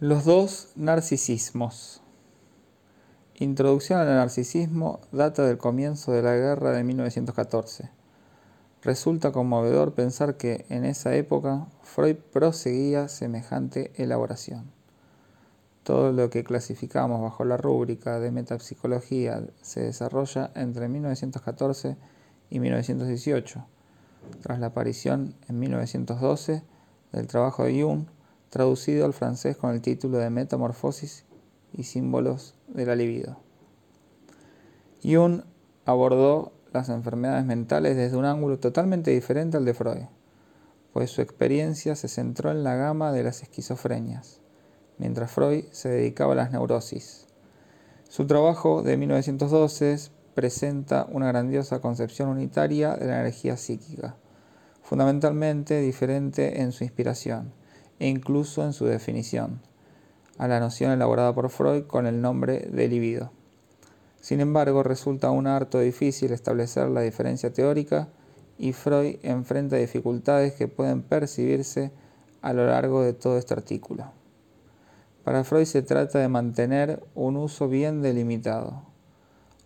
Los dos narcisismos. Introducción al narcisismo data del comienzo de la guerra de 1914. Resulta conmovedor pensar que en esa época Freud proseguía semejante elaboración. Todo lo que clasificamos bajo la rúbrica de metapsicología se desarrolla entre 1914 y 1918, tras la aparición en 1912 del trabajo de Jung traducido al francés con el título de Metamorfosis y símbolos de la libido. Jung abordó las enfermedades mentales desde un ángulo totalmente diferente al de Freud, pues su experiencia se centró en la gama de las esquizofrenias, mientras Freud se dedicaba a las neurosis. Su trabajo de 1912 presenta una grandiosa concepción unitaria de la energía psíquica, fundamentalmente diferente en su inspiración e incluso en su definición, a la noción elaborada por Freud con el nombre de libido. Sin embargo, resulta aún harto difícil establecer la diferencia teórica y Freud enfrenta dificultades que pueden percibirse a lo largo de todo este artículo. Para Freud se trata de mantener un uso bien delimitado,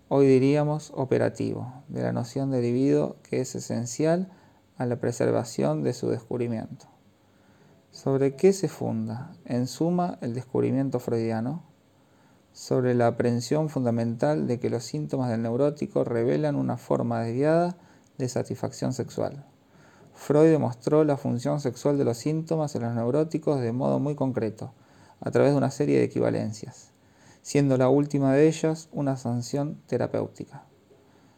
hoy diríamos operativo, de la noción de libido que es esencial a la preservación de su descubrimiento. ¿Sobre qué se funda, en suma, el descubrimiento freudiano? Sobre la aprehensión fundamental de que los síntomas del neurótico revelan una forma desviada de satisfacción sexual. Freud demostró la función sexual de los síntomas en los neuróticos de modo muy concreto, a través de una serie de equivalencias, siendo la última de ellas una sanción terapéutica.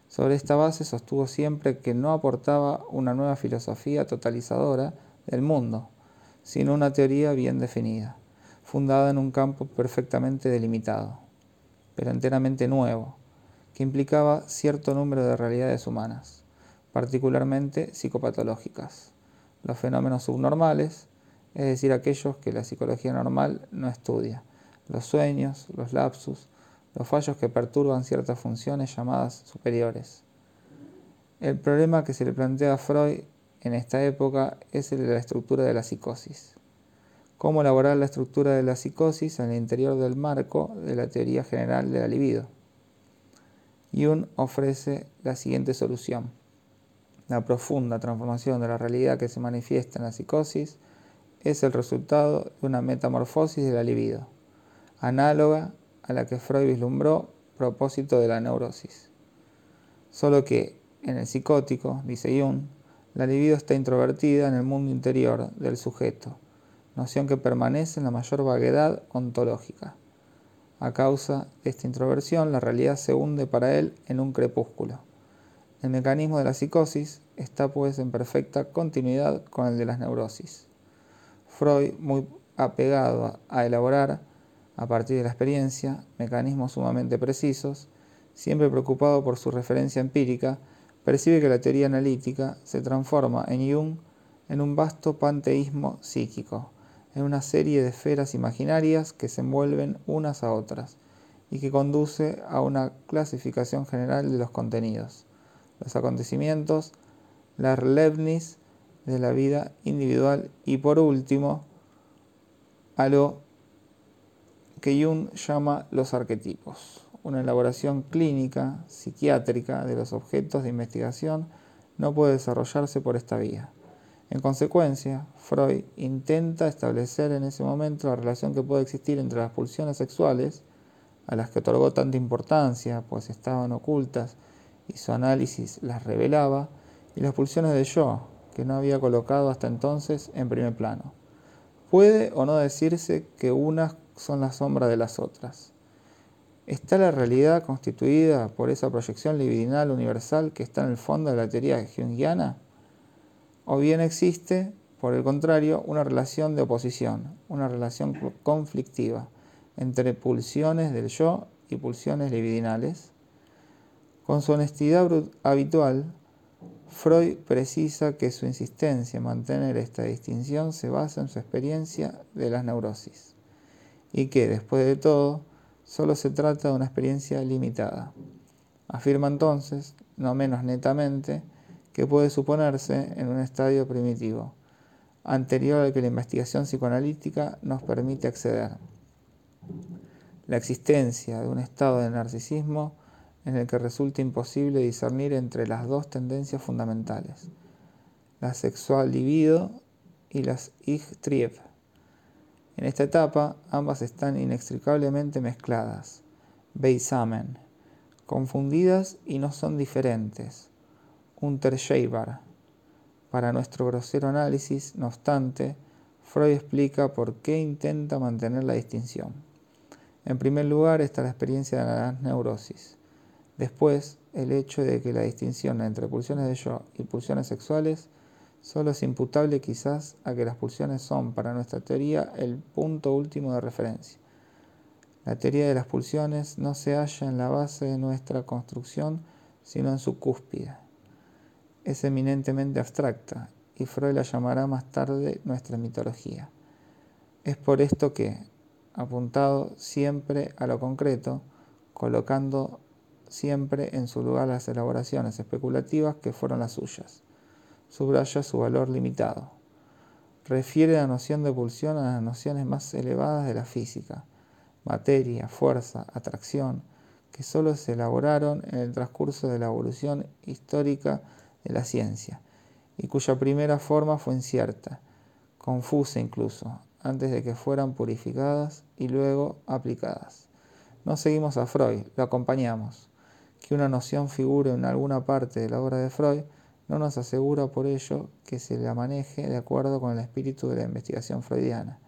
Sobre esta base sostuvo siempre que no aportaba una nueva filosofía totalizadora del mundo, sino una teoría bien definida, fundada en un campo perfectamente delimitado, pero enteramente nuevo, que implicaba cierto número de realidades humanas, particularmente psicopatológicas, los fenómenos subnormales, es decir, aquellos que la psicología normal no estudia, los sueños, los lapsus, los fallos que perturban ciertas funciones llamadas superiores. El problema que se le plantea a Freud en esta época es el de la estructura de la psicosis. Cómo elaborar la estructura de la psicosis en el interior del marco de la teoría general de la libido. Jung ofrece la siguiente solución. La profunda transformación de la realidad que se manifiesta en la psicosis es el resultado de una metamorfosis de la libido, análoga a la que Freud vislumbró propósito de la neurosis. Solo que en el psicótico, dice Jung, la libido está introvertida en el mundo interior del sujeto, noción que permanece en la mayor vaguedad ontológica. A causa de esta introversión, la realidad se hunde para él en un crepúsculo. El mecanismo de la psicosis está pues en perfecta continuidad con el de las neurosis. Freud, muy apegado a elaborar, a partir de la experiencia, mecanismos sumamente precisos, siempre preocupado por su referencia empírica, percibe que la teoría analítica se transforma en Jung en un vasto panteísmo psíquico, en una serie de esferas imaginarias que se envuelven unas a otras y que conduce a una clasificación general de los contenidos, los acontecimientos, la Leibniz de la vida individual y por último a lo que Jung llama los arquetipos una elaboración clínica, psiquiátrica de los objetos de investigación no puede desarrollarse por esta vía. En consecuencia, Freud intenta establecer en ese momento la relación que puede existir entre las pulsiones sexuales, a las que otorgó tanta importancia, pues estaban ocultas y su análisis las revelaba, y las pulsiones de yo, que no había colocado hasta entonces en primer plano. Puede o no decirse que unas son la sombra de las otras. ¿Está la realidad constituida por esa proyección libidinal universal que está en el fondo de la teoría junguiana? ¿O bien existe, por el contrario, una relación de oposición, una relación conflictiva entre pulsiones del yo y pulsiones libidinales? Con su honestidad habitual, Freud precisa que su insistencia en mantener esta distinción se basa en su experiencia de las neurosis y que, después de todo, solo se trata de una experiencia limitada. Afirma entonces, no menos netamente, que puede suponerse en un estadio primitivo, anterior al que la investigación psicoanalítica nos permite acceder. La existencia de un estado de narcisismo en el que resulta imposible discernir entre las dos tendencias fundamentales, la sexual libido y las ich trieb. En esta etapa, ambas están inextricablemente mezcladas, beisamen, confundidas y no son diferentes, unterscheidbar. Para nuestro grosero análisis, no obstante, Freud explica por qué intenta mantener la distinción. En primer lugar está la experiencia de la neurosis. Después, el hecho de que la distinción entre pulsiones de yo y pulsiones sexuales solo es imputable quizás a que las pulsiones son para nuestra teoría el punto último de referencia. La teoría de las pulsiones no se halla en la base de nuestra construcción, sino en su cúspide. Es eminentemente abstracta y Freud la llamará más tarde nuestra mitología. Es por esto que, apuntado siempre a lo concreto, colocando siempre en su lugar las elaboraciones especulativas que fueron las suyas. Subraya su valor limitado. Refiere la noción de pulsión a las nociones más elevadas de la física, materia, fuerza, atracción, que sólo se elaboraron en el transcurso de la evolución histórica de la ciencia, y cuya primera forma fue incierta, confusa incluso, antes de que fueran purificadas y luego aplicadas. No seguimos a Freud, lo acompañamos que una noción figure en alguna parte de la obra de Freud no nos asegura por ello que se la maneje de acuerdo con el espíritu de la investigación freudiana.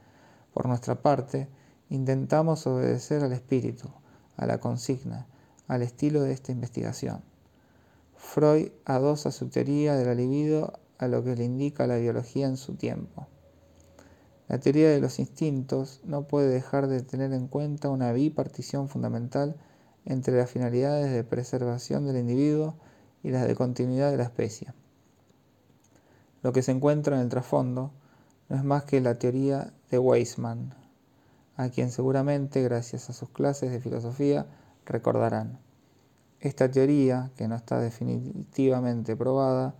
Por nuestra parte, intentamos obedecer al espíritu, a la consigna, al estilo de esta investigación. Freud adosa su teoría de la libido a lo que le indica la biología en su tiempo. La teoría de los instintos no puede dejar de tener en cuenta una bipartición fundamental entre las finalidades de preservación del individuo y las de continuidad de la especie. Lo que se encuentra en el trasfondo no es más que la teoría de Weismann, a quien seguramente, gracias a sus clases de filosofía, recordarán. Esta teoría, que no está definitivamente probada,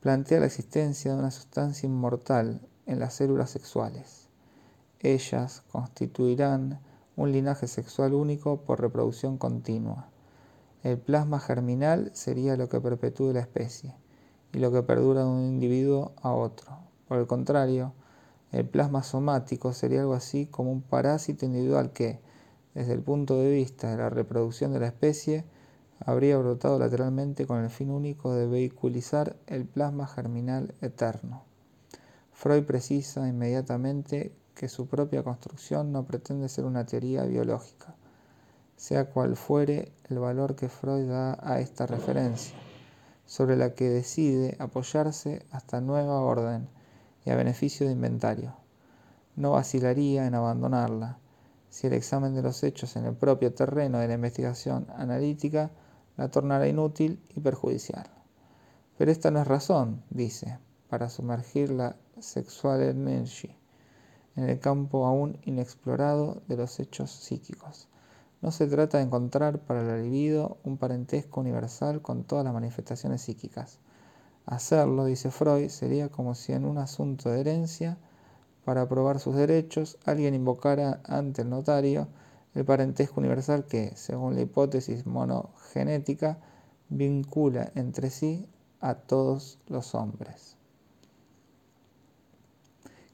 plantea la existencia de una sustancia inmortal en las células sexuales. Ellas constituirán un linaje sexual único por reproducción continua. El plasma germinal sería lo que perpetúe la especie y lo que perdura de un individuo a otro. Por el contrario, el plasma somático sería algo así como un parásito individual que, desde el punto de vista de la reproducción de la especie, habría brotado lateralmente con el fin único de vehiculizar el plasma germinal eterno. Freud precisa inmediatamente que su propia construcción no pretende ser una teoría biológica, sea cual fuere el valor que Freud da a esta referencia, sobre la que decide apoyarse hasta nueva orden y a beneficio de inventario. No vacilaría en abandonarla si el examen de los hechos en el propio terreno de la investigación analítica la tornara inútil y perjudicial. Pero esta no es razón, dice, para sumergir la sexual energy en el campo aún inexplorado de los hechos psíquicos. No se trata de encontrar para el libido un parentesco universal con todas las manifestaciones psíquicas. Hacerlo, dice Freud, sería como si en un asunto de herencia, para probar sus derechos, alguien invocara ante el notario el parentesco universal que, según la hipótesis monogenética, vincula entre sí a todos los hombres.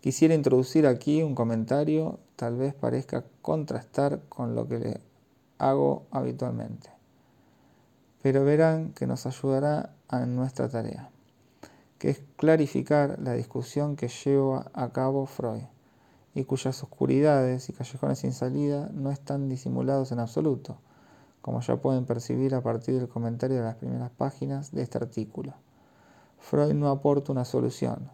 Quisiera introducir aquí un comentario, tal vez parezca contrastar con lo que le hago habitualmente, pero verán que nos ayudará en nuestra tarea, que es clarificar la discusión que lleva a cabo Freud y cuyas oscuridades y callejones sin salida no están disimulados en absoluto, como ya pueden percibir a partir del comentario de las primeras páginas de este artículo. Freud no aporta una solución,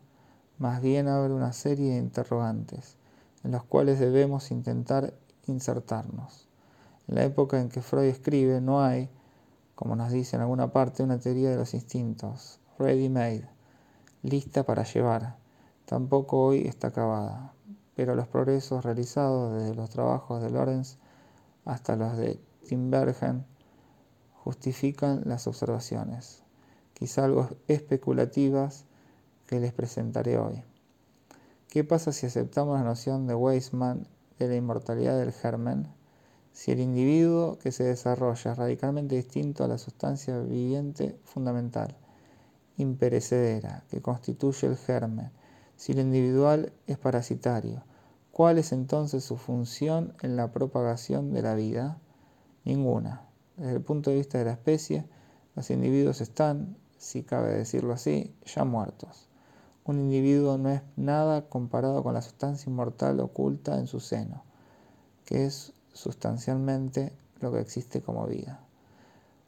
más bien abre una serie de interrogantes en los cuales debemos intentar insertarnos. En la época en que Freud escribe no hay, como nos dice en alguna parte, una teoría de los instintos, ready-made, lista para llevar. Tampoco hoy está acabada, pero los progresos realizados desde los trabajos de Lorenz hasta los de Timbergen justifican las observaciones, quizá algo especulativas, que les presentaré hoy. ¿Qué pasa si aceptamos la noción de Weismann de la inmortalidad del germen? Si el individuo que se desarrolla es radicalmente distinto a la sustancia viviente fundamental, imperecedera, que constituye el germen, si lo individual es parasitario, ¿cuál es entonces su función en la propagación de la vida? Ninguna. Desde el punto de vista de la especie, los individuos están, si cabe decirlo así, ya muertos. Un individuo no es nada comparado con la sustancia inmortal oculta en su seno, que es sustancialmente lo que existe como vida.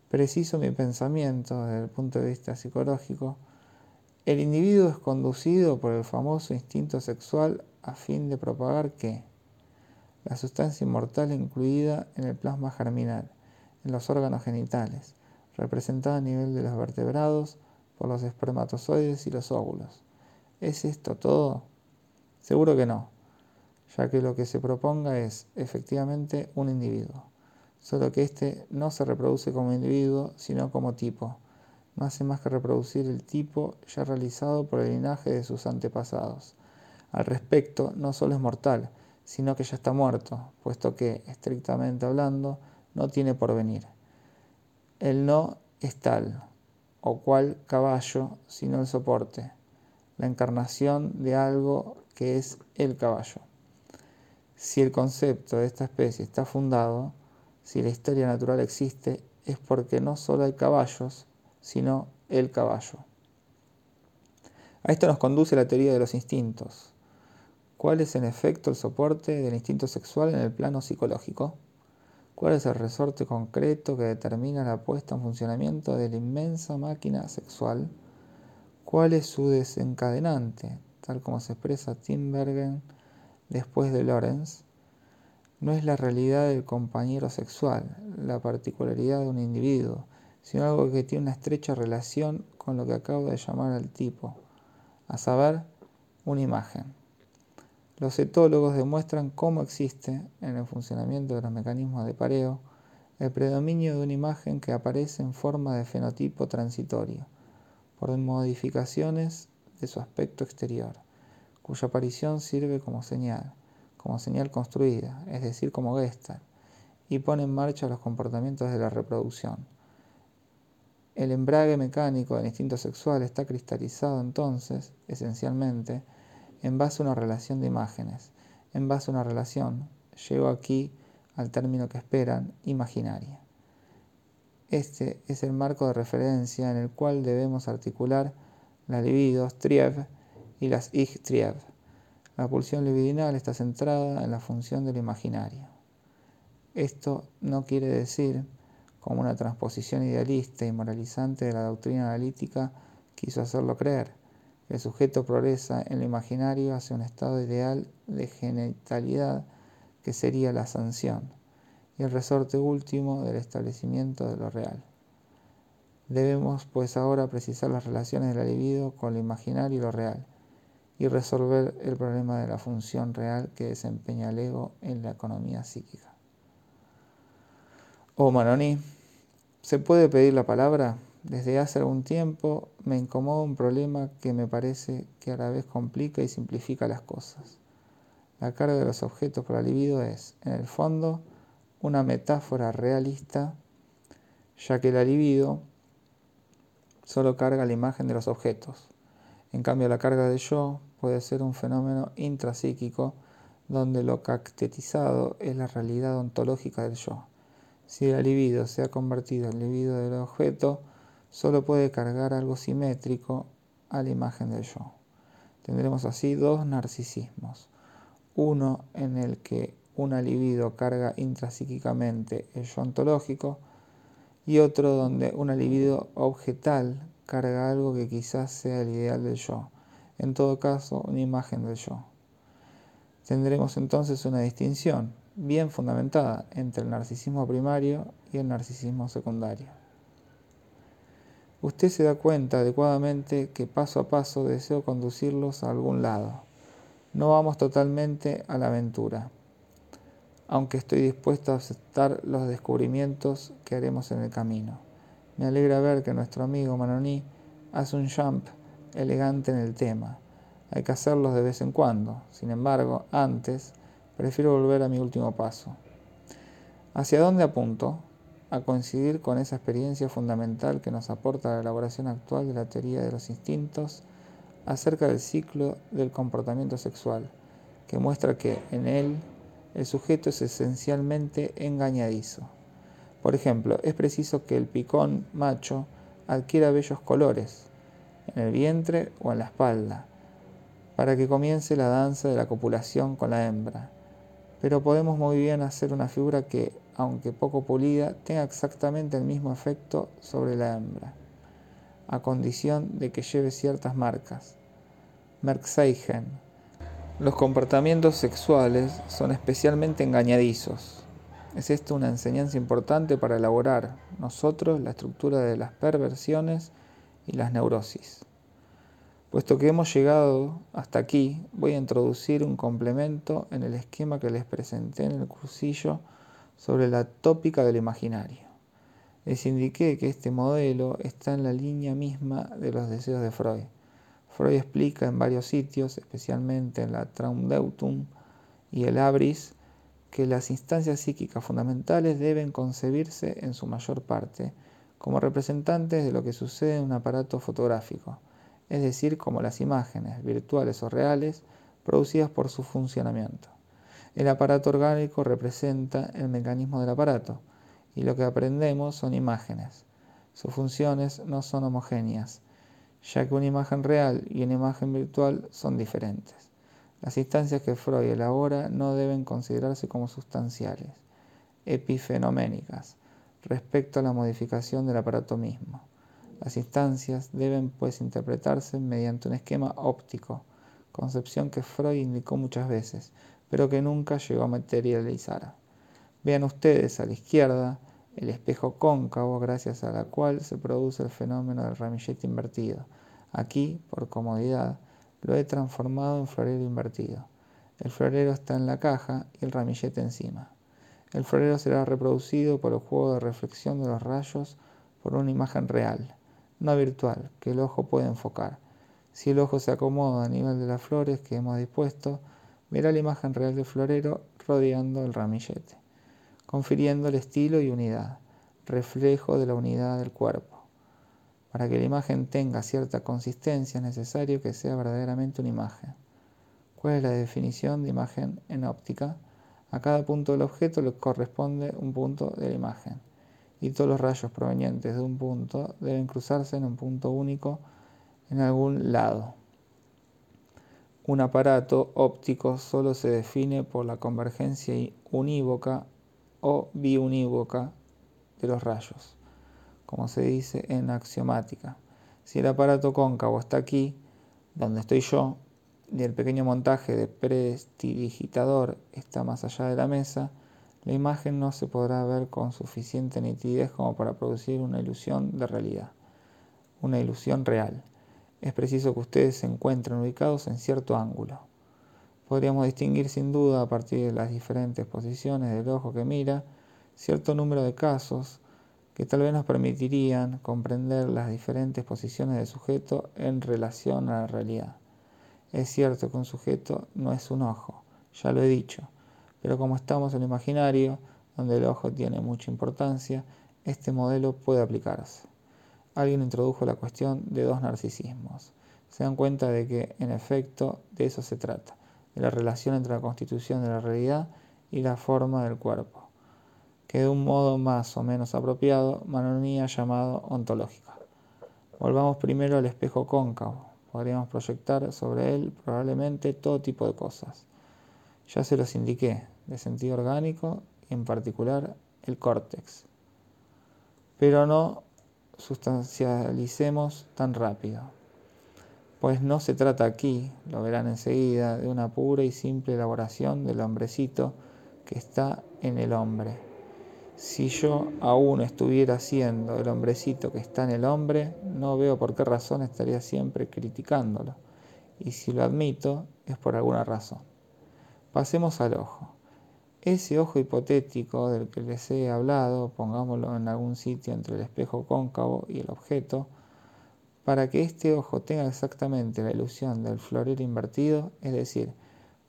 Preciso mi pensamiento desde el punto de vista psicológico, el individuo es conducido por el famoso instinto sexual a fin de propagar qué? La sustancia inmortal incluida en el plasma germinal, en los órganos genitales, representada a nivel de los vertebrados por los espermatozoides y los óvulos. ¿Es esto todo? Seguro que no, ya que lo que se proponga es efectivamente un individuo, solo que éste no se reproduce como individuo, sino como tipo. No hace más que reproducir el tipo ya realizado por el linaje de sus antepasados. Al respecto, no solo es mortal, sino que ya está muerto, puesto que, estrictamente hablando, no tiene porvenir. El no es tal o cual caballo, sino el soporte, la encarnación de algo que es el caballo. Si el concepto de esta especie está fundado, si la historia natural existe, es porque no solo hay caballos, sino el caballo. A esto nos conduce la teoría de los instintos. ¿Cuál es en efecto el soporte del instinto sexual en el plano psicológico? ¿Cuál es el resorte concreto que determina la puesta en funcionamiento de la inmensa máquina sexual? ¿Cuál es su desencadenante, tal como se expresa Timbergen después de Lorenz? No es la realidad del compañero sexual, la particularidad de un individuo, sino algo que tiene una estrecha relación con lo que acabo de llamar al tipo, a saber, una imagen. Los etólogos demuestran cómo existe, en el funcionamiento de los mecanismos de pareo, el predominio de una imagen que aparece en forma de fenotipo transitorio, por modificaciones de su aspecto exterior, cuya aparición sirve como señal, como señal construida, es decir, como gestalt, y pone en marcha los comportamientos de la reproducción. El embrague mecánico del instinto sexual está cristalizado entonces, esencialmente, en base a una relación de imágenes, en base a una relación, llego aquí al término que esperan, imaginaria. Este es el marco de referencia en el cual debemos articular la libido striev y las ich triev. La pulsión libidinal está centrada en la función del imaginario. Esto no quiere decir, como una transposición idealista y moralizante de la doctrina analítica quiso hacerlo creer, el sujeto progresa en lo imaginario hacia un estado ideal de genitalidad que sería la sanción y el resorte último del establecimiento de lo real. Debemos pues ahora precisar las relaciones de la libido con lo imaginario y lo real y resolver el problema de la función real que desempeña el ego en la economía psíquica. Oh Manoni, ¿se puede pedir la palabra? Desde hace algún tiempo me incomoda un problema que me parece que a la vez complica y simplifica las cosas. La carga de los objetos por la libido es, en el fondo, una metáfora realista, ya que la libido solo carga la imagen de los objetos. En cambio, la carga de yo puede ser un fenómeno intrapsíquico donde lo caracterizado es la realidad ontológica del yo. Si la libido se ha convertido en libido del objeto, solo puede cargar algo simétrico a la imagen del yo. Tendremos así dos narcisismos. Uno en el que una libido carga intrapsíquicamente el yo ontológico y otro donde una libido objetal carga algo que quizás sea el ideal del yo, en todo caso una imagen del yo. Tendremos entonces una distinción bien fundamentada entre el narcisismo primario y el narcisismo secundario usted se da cuenta adecuadamente que paso a paso deseo conducirlos a algún lado. No vamos totalmente a la aventura, aunque estoy dispuesto a aceptar los descubrimientos que haremos en el camino. Me alegra ver que nuestro amigo Manoní hace un jump elegante en el tema. Hay que hacerlos de vez en cuando. Sin embargo, antes, prefiero volver a mi último paso. ¿Hacia dónde apunto? A coincidir con esa experiencia fundamental que nos aporta la elaboración actual de la teoría de los instintos acerca del ciclo del comportamiento sexual, que muestra que en él el sujeto es esencialmente engañadizo. Por ejemplo, es preciso que el picón macho adquiera bellos colores el vientre o en la espalda, para que comience la danza de la copulación con la hembra. Pero podemos muy bien hacer una figura que, aunque poco pulida, tenga exactamente el mismo efecto sobre la hembra, a condición de que lleve ciertas marcas. Merxeigen. Los comportamientos sexuales son especialmente engañadizos. Es esto una enseñanza importante para elaborar nosotros la estructura de las perversiones y las neurosis. Puesto que hemos llegado hasta aquí, voy a introducir un complemento en el esquema que les presenté en el cursillo sobre la tópica del imaginario. Les indiqué que este modelo está en la línea misma de los deseos de Freud Freud explica en varios sitios, especialmente en la Traumdeutung y el Abris, que las instancias psíquicas fundamentales deben concebirse en su mayor parte como representantes de lo que sucede en un aparato fotográfico, es decir, como las imágenes, virtuales o reales, producidas por su funcionamiento. El aparato orgánico representa el mecanismo del aparato, y lo que aprendemos son imágenes. Sus funciones no son homogéneas, ya que una imagen real y una imagen virtual son diferentes. Las instancias que Freud elabora no deben considerarse como sustanciales, epifenoménicas, respecto a la modificación del aparato mismo. Las instancias deben pues interpretarse mediante un esquema óptico, concepción que Freud indicó muchas veces, pero que nunca llegó a materializar. Vean ustedes a la izquierda el espejo cóncavo gracias a la cual se produce el fenómeno del ramillete invertido. Aquí, por comodidad, lo he transformado en florero invertido. El florero está en la caja y el ramillete encima. El florero será reproducido por el juego de reflexión de los rayos por una imagen real, no virtual, que el ojo puede enfocar. Si el ojo se acomoda a nivel de las flores que hemos dispuesto, verá la imagen real del florero rodeando el ramillete confiriendo el estilo y unidad, reflejo de la unidad del cuerpo. Para que la imagen tenga cierta consistencia es necesario que sea verdaderamente una imagen. ¿Cuál es la definición de imagen en óptica? A cada punto del objeto le corresponde un punto de la imagen, y todos los rayos provenientes de un punto deben cruzarse en un punto único en algún lado. Un aparato óptico solo se define por la convergencia unívoca o biunívoca de los rayos, como se dice en axiomática. Si el aparato cóncavo está aquí, donde estoy yo, y el pequeño montaje de prestidigitador está más allá de la mesa, la imagen no se podrá ver con suficiente nitidez como para producir una ilusión de realidad, una ilusión real. Es preciso que ustedes se encuentren ubicados en cierto ángulo. Podríamos distinguir sin duda a partir de las diferentes posiciones del ojo que mira cierto número de casos que tal vez nos permitirían comprender las diferentes posiciones del sujeto en relación a la realidad. Es cierto que un sujeto no es un ojo, ya lo he dicho, pero como estamos en el imaginario, donde el ojo tiene mucha importancia, este modelo puede aplicarse. Alguien introdujo la cuestión de dos narcisismos. Se dan cuenta de que, en efecto, de eso se trata la relación entre la constitución de la realidad y la forma del cuerpo, que de un modo más o menos apropiado Manonía ha llamado ontológica. Volvamos primero al espejo cóncavo. Podríamos proyectar sobre él probablemente todo tipo de cosas. Ya se los indiqué, de sentido orgánico y en particular el córtex. Pero no sustancialicemos tan rápido pues no se trata aquí, lo verán enseguida, de una pura y simple elaboración del hombrecito que está en el hombre. Si yo aún estuviera siendo el hombrecito que está en el hombre, no veo por qué razón estaría siempre criticándolo. Y si lo admito, es por alguna razón. Pasemos al ojo. Ese ojo hipotético del que les he hablado, pongámoslo en algún sitio entre el espejo cóncavo y el objeto, para que este ojo tenga exactamente la ilusión del florero invertido, es decir,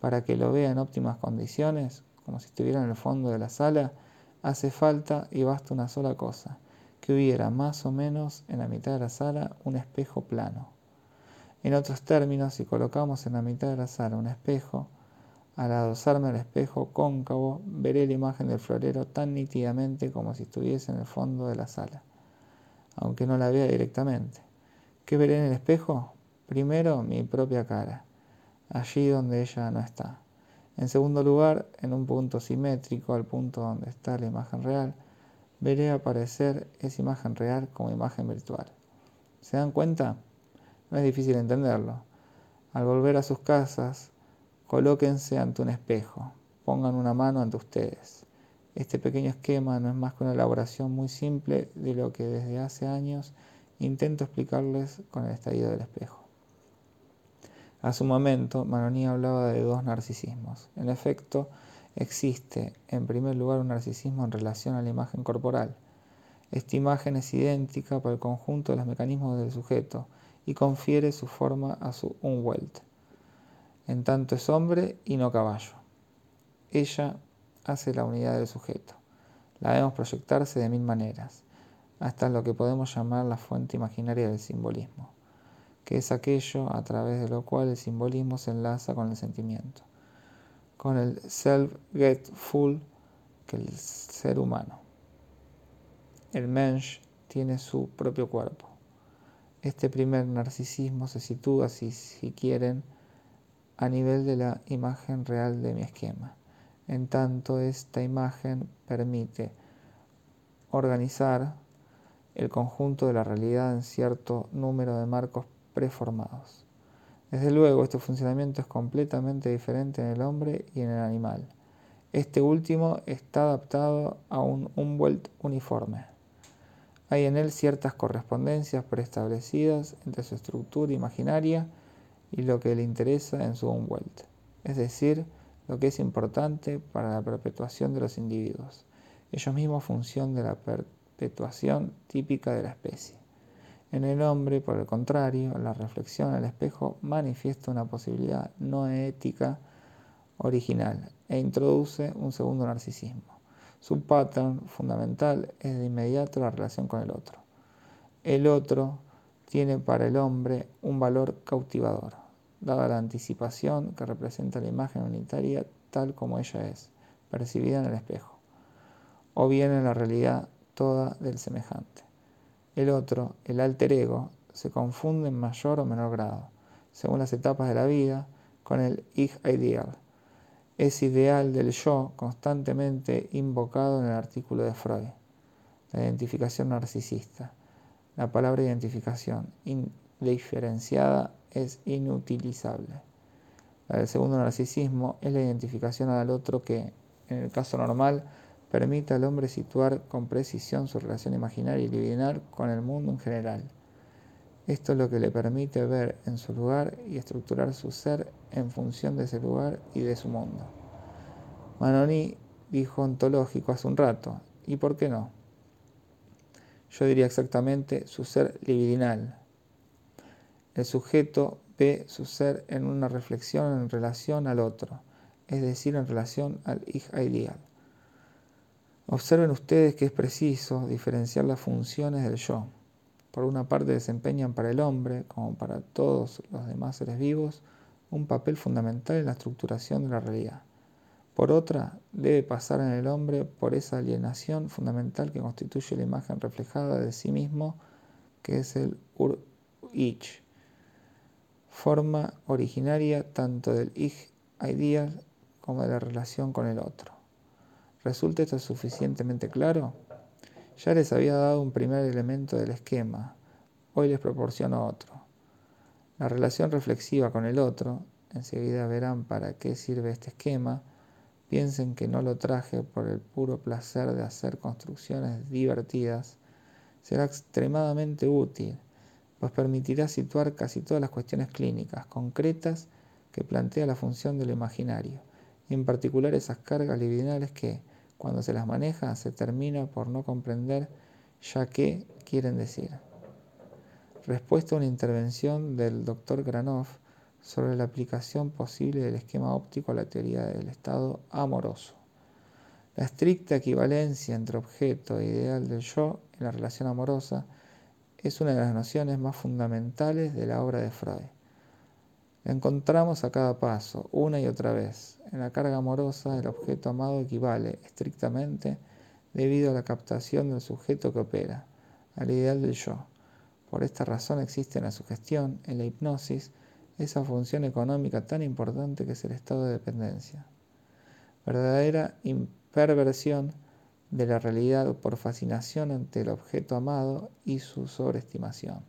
para que lo vea en óptimas condiciones, como si estuviera en el fondo de la sala, hace falta y basta una sola cosa, que hubiera más o menos en la mitad de la sala un espejo plano. En otros términos, si colocamos en la mitad de la sala un espejo, al adosarme al espejo cóncavo, veré la imagen del florero tan nítidamente como si estuviese en el fondo de la sala, aunque no la vea directamente. ¿Qué veré en el espejo? Primero, mi propia cara, allí donde ella no está. En segundo lugar, en un punto simétrico al punto donde está la imagen real, veré aparecer esa imagen real como imagen virtual. ¿Se dan cuenta? No es difícil entenderlo. Al volver a sus casas, colóquense ante un espejo, pongan una mano ante ustedes. Este pequeño esquema no es más que una elaboración muy simple de lo que desde hace años intento explicarles con el estallido del espejo. A su momento, Manoni hablaba de dos narcisismos. En efecto, existe en primer lugar un narcisismo en relación a la imagen corporal. Esta imagen es idéntica para el conjunto de los mecanismos del sujeto, y confiere su forma a su Umwelt. En tanto es hombre y no caballo. Ella hace la unidad del sujeto. La vemos proyectarse de mil maneras, hasta lo que podemos llamar la fuente imaginaria del simbolismo, que es aquello a través de lo cual el simbolismo se enlaza con el sentimiento, con el self-get-full que el ser humano. El mensch tiene su propio cuerpo este primer narcisismo se sitúa, si, si quieren, a nivel de la imagen real de mi esquema. En tanto, esta imagen permite organizar el conjunto de la realidad en cierto número de marcos preformados. Desde luego, este funcionamiento es completamente diferente en el hombre y en el animal. Este último está adaptado a un Umwelt uniforme. Hay en él ciertas correspondencias preestablecidas entre su estructura imaginaria y lo que le interesa en su Umwelt, es decir, lo que es importante para la perpetuación de los individuos, ellos mismos función de la perpetuación típica de la especie. En el hombre, por el contrario, la reflexión al espejo manifiesta una posibilidad no ética original e introduce un segundo narcisismo. Su pattern fundamental es de inmediato la relación con el otro. El otro tiene para el hombre un valor cautivador, dada la anticipación que representa la imagen unitaria tal como ella es, percibida en el espejo, o bien en la realidad toda del semejante. El otro, el alter ego, se confunde en mayor o menor grado, según las etapas de la vida, con el Ich Ideal, es ideal del yo constantemente invocado en el artículo de Freud, la identificación narcisista. La palabra identificación indiferenciada es inutilizable. Del segundo narcisismo es la identificación al otro que, en el caso normal, permite al hombre situar con precisión su relación imaginaria y libidinal con el mundo en general. Esto es lo que le permite ver en su lugar y estructurar su ser en función de ese lugar y de su mundo. Manoni dijo ontológico hace un rato, ¿y por qué no? Yo diría exactamente su ser libidinal. El sujeto ve su ser en una reflexión en relación al otro, es decir, en relación al ideal. Observen ustedes que es preciso diferenciar las funciones del yo. Por una parte desempeñan para el hombre, como para todos los demás seres vivos, un papel fundamental en la estructuración de la realidad. Por otra, debe pasar en el hombre por esa alienación fundamental que constituye la imagen reflejada de sí mismo, que es el Ur-Ich, forma originaria tanto del Ich ideal como de la relación con el otro. ¿Resulta esto suficientemente claro? Ya les había dado un primer elemento del esquema, hoy les proporciono otro. La relación reflexiva con el otro, enseguida verán para qué sirve este esquema, piensen que no lo traje por el puro placer de hacer construcciones divertidas, será extremadamente útil, pues permitirá situar casi todas las cuestiones clínicas concretas que plantea la función de lo imaginario, y en particular esas cargas libidinales que, cuando se las maneja se termina por no comprender ya qué quieren decir. Respuesta a una intervención del Dr. Granoff sobre la aplicación posible del esquema óptico a la teoría del estado amoroso. La estricta equivalencia entre objeto e ideal del yo en la relación amorosa es una de las nociones más fundamentales de la obra de Freud. La encontramos a cada paso, una y otra vez. En la carga amorosa, el objeto amado equivale estrictamente debido a la captación del sujeto que opera, al ideal del yo. Por esta razón existe en la sugestión, en la hipnosis, esa función económica tan importante que es el estado de dependencia. Verdadera perversión de la realidad por fascinación ante el objeto amado y su sobreestimación.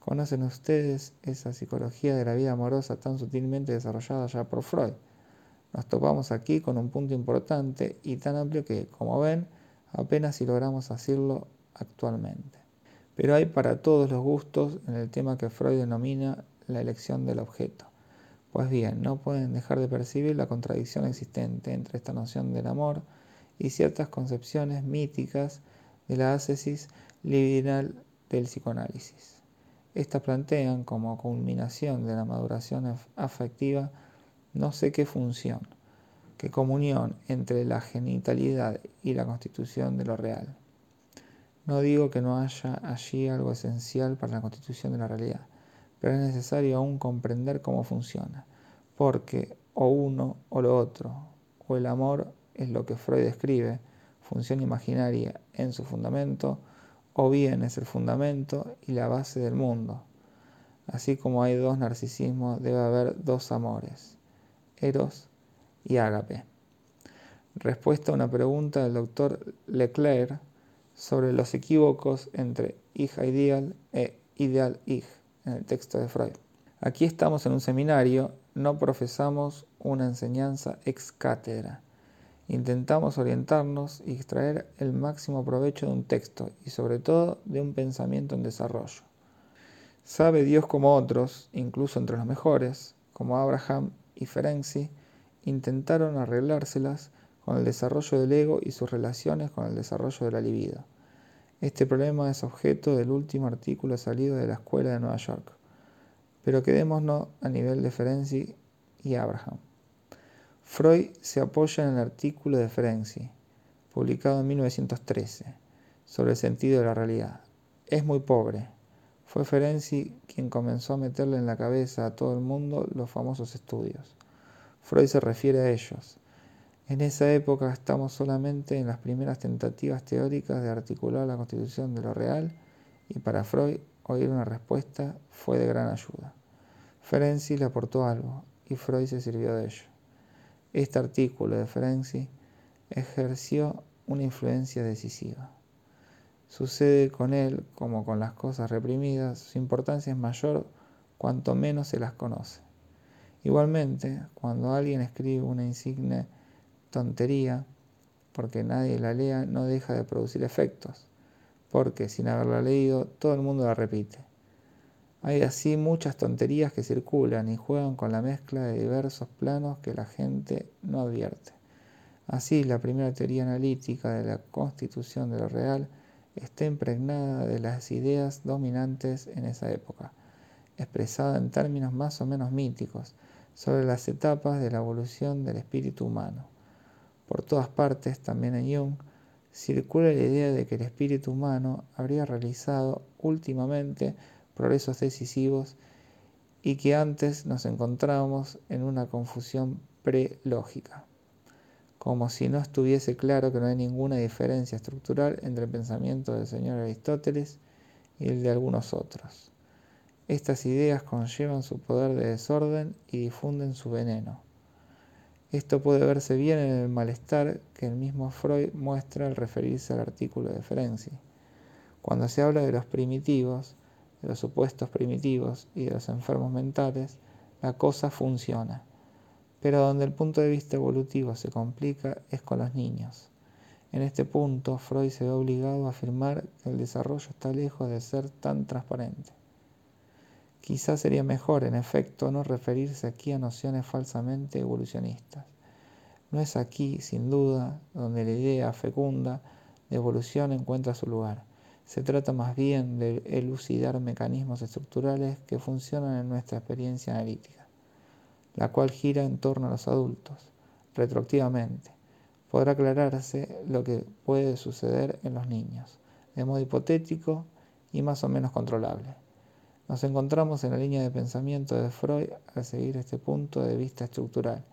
¿Conocen ustedes esa psicología de la vida amorosa tan sutilmente desarrollada ya por Freud? Nos topamos aquí con un punto importante y tan amplio que, como ven, apenas si logramos hacerlo actualmente. Pero hay para todos los gustos en el tema que Freud denomina la elección del objeto. Pues bien, no pueden dejar de percibir la contradicción existente entre esta noción del amor y ciertas concepciones míticas de la ascesis libidinal del psicoanálisis. Estas plantean como culminación de la maduración afectiva no sé qué función, qué comunión entre la genitalidad y la constitución de lo real. No digo que no haya allí algo esencial para la constitución de la realidad, pero es necesario aún comprender cómo funciona, porque o uno o lo otro, o el amor es lo que Freud describe, función imaginaria en su fundamento, o bien es el fundamento y la base del mundo. Así como hay dos narcisismos, debe haber dos amores, Eros y Ágape. Respuesta a una pregunta del doctor Leclerc sobre los equívocos entre hija ideal e ideal hija en el texto de Freud. Aquí estamos en un seminario, no profesamos una enseñanza ex cátedra. Intentamos orientarnos y extraer el máximo provecho de un texto y sobre todo de un pensamiento en desarrollo. Sabe Dios como otros, incluso entre los mejores, como Abraham y Ferenczi, intentaron arreglárselas con el desarrollo del ego y sus relaciones con el desarrollo de la libido. Este problema es objeto del último artículo salido de la Escuela de Nueva York. Pero quedémonos a nivel de Ferenczi y Abraham. Freud se apoya en el artículo de Ferenczi, publicado en 1913, sobre el sentido de la realidad. Es muy pobre. Fue Ferenczi quien comenzó a meterle en la cabeza a todo el mundo los famosos estudios. Freud se refiere a ellos, en esa época estamos solamente en las primeras tentativas teóricas de articular la constitución de lo real y para Freud oír una respuesta fue de gran ayuda. Ferenczi le aportó algo y Freud se sirvió de ello. Este artículo de Ferenczi ejerció una influencia decisiva. Sucede con él como con las cosas reprimidas, su importancia es mayor cuanto menos se las conoce. Igualmente, cuando alguien escribe una insigne tontería, porque nadie la lea, no deja de producir efectos, porque sin haberla leído, todo el mundo la repite. Hay así muchas tonterías que circulan y juegan con la mezcla de diversos planos que la gente no advierte. Así, la primera teoría analítica de la constitución de lo real está impregnada de las ideas dominantes en esa época, expresada en términos más o menos míticos sobre las etapas de la evolución del espíritu humano. Por todas partes, también en Jung, circula la idea de que el espíritu humano habría realizado últimamente progresos decisivos y que antes nos encontrábamos en una confusión prelógica, como si no estuviese claro que no hay ninguna diferencia estructural entre el pensamiento del señor Aristóteles y el de algunos otros. Estas ideas conllevan su poder de desorden y difunden su veneno. Esto puede verse bien en el malestar que el mismo Freud muestra al referirse al artículo de Ferenczi. Cuando se habla de los primitivos, de los supuestos primitivos y de los enfermos mentales, la cosa funciona. Pero donde el punto de vista evolutivo se complica es con los niños. En este punto, Freud se ve obligado a afirmar que el desarrollo está lejos de ser tan transparente. Quizás sería mejor, en efecto, no referirse aquí a nociones falsamente evolucionistas. No es aquí, sin duda, donde la idea fecunda de evolución encuentra su lugar, Se trata más bien de elucidar mecanismos estructurales que funcionan en nuestra experiencia analítica, la cual gira en torno a los adultos, retroactivamente. Podrá aclararse lo que puede suceder en los niños, de modo hipotético y más o menos controlable. Nos encontramos en la línea de pensamiento de Freud al seguir este punto de vista estructural,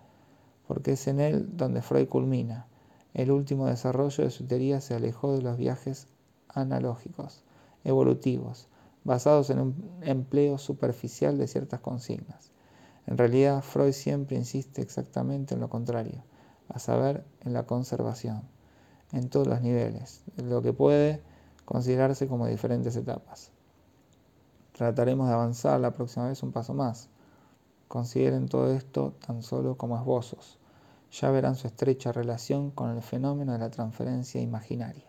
porque es en él donde Freud culmina. El último desarrollo de su teoría se alejó de los viajes analógicos, evolutivos, basados en un empleo superficial de ciertas consignas. En realidad, Freud siempre insiste exactamente en lo contrario, a saber, en la conservación, en todos los niveles, lo que puede considerarse como diferentes etapas. Trataremos de avanzar la próxima vez un paso más. Consideren todo esto tan solo como esbozos. Ya verán su estrecha relación con el fenómeno de la transferencia imaginaria.